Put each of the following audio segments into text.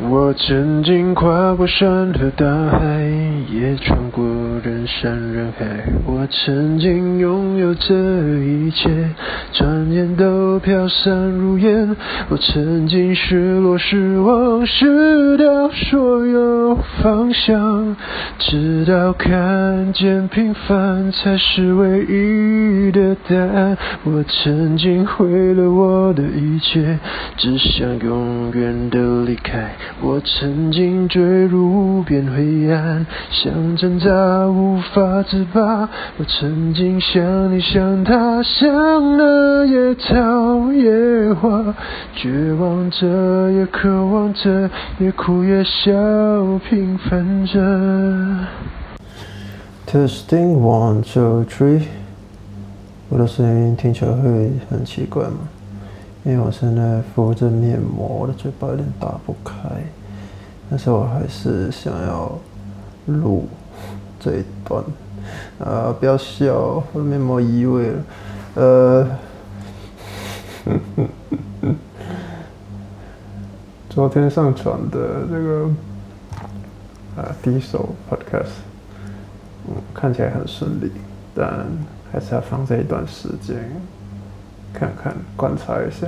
我曾经跨过山和大海，也穿过人山人海。我曾经拥有这一切，转眼都飘散如烟。我曾经失落、失望、失掉所有方向，直到看见平凡才是唯一的答案。我曾经毁了我的一切，只想永远的离开。我曾经坠入无边黑暗，想挣扎无法自拔。我曾经像你像他，像那野草野花，绝望着也渴望着，也哭也笑，平凡着。Testing one two three，我的声音听起来会很奇怪吗？因为我现在敷着面膜，我的嘴巴有点打不开。但是我还是想要录这一段，啊，不要笑，我的面膜移位了，呃，昨天上传的这个啊第一首 podcast，嗯，看起来很顺利，但还是要放在一段时间，看看观察一下，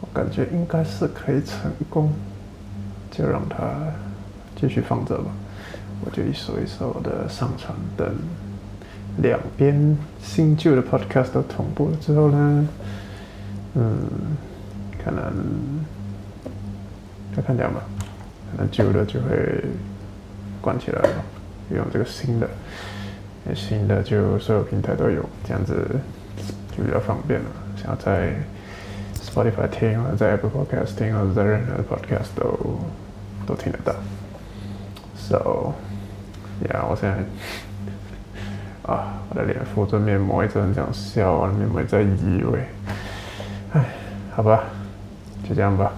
我感觉应该是可以成功。就让它继续放着吧，我就一首一首的上传，等两边新旧的 podcast 都同步了之后呢，嗯，可能再看这样吧，可能旧的就会关起来了，用这个新的，新的就所有平台都有，这样子就比较方便了，想要在。Spotify 听，或者在 Apple Podcast 听，或者在任何的 Podcast 都都听得到。So，yeah，我现在啊，我的脸敷着面膜，一直很想笑，我的面膜在移位。哎，好吧，就这样吧。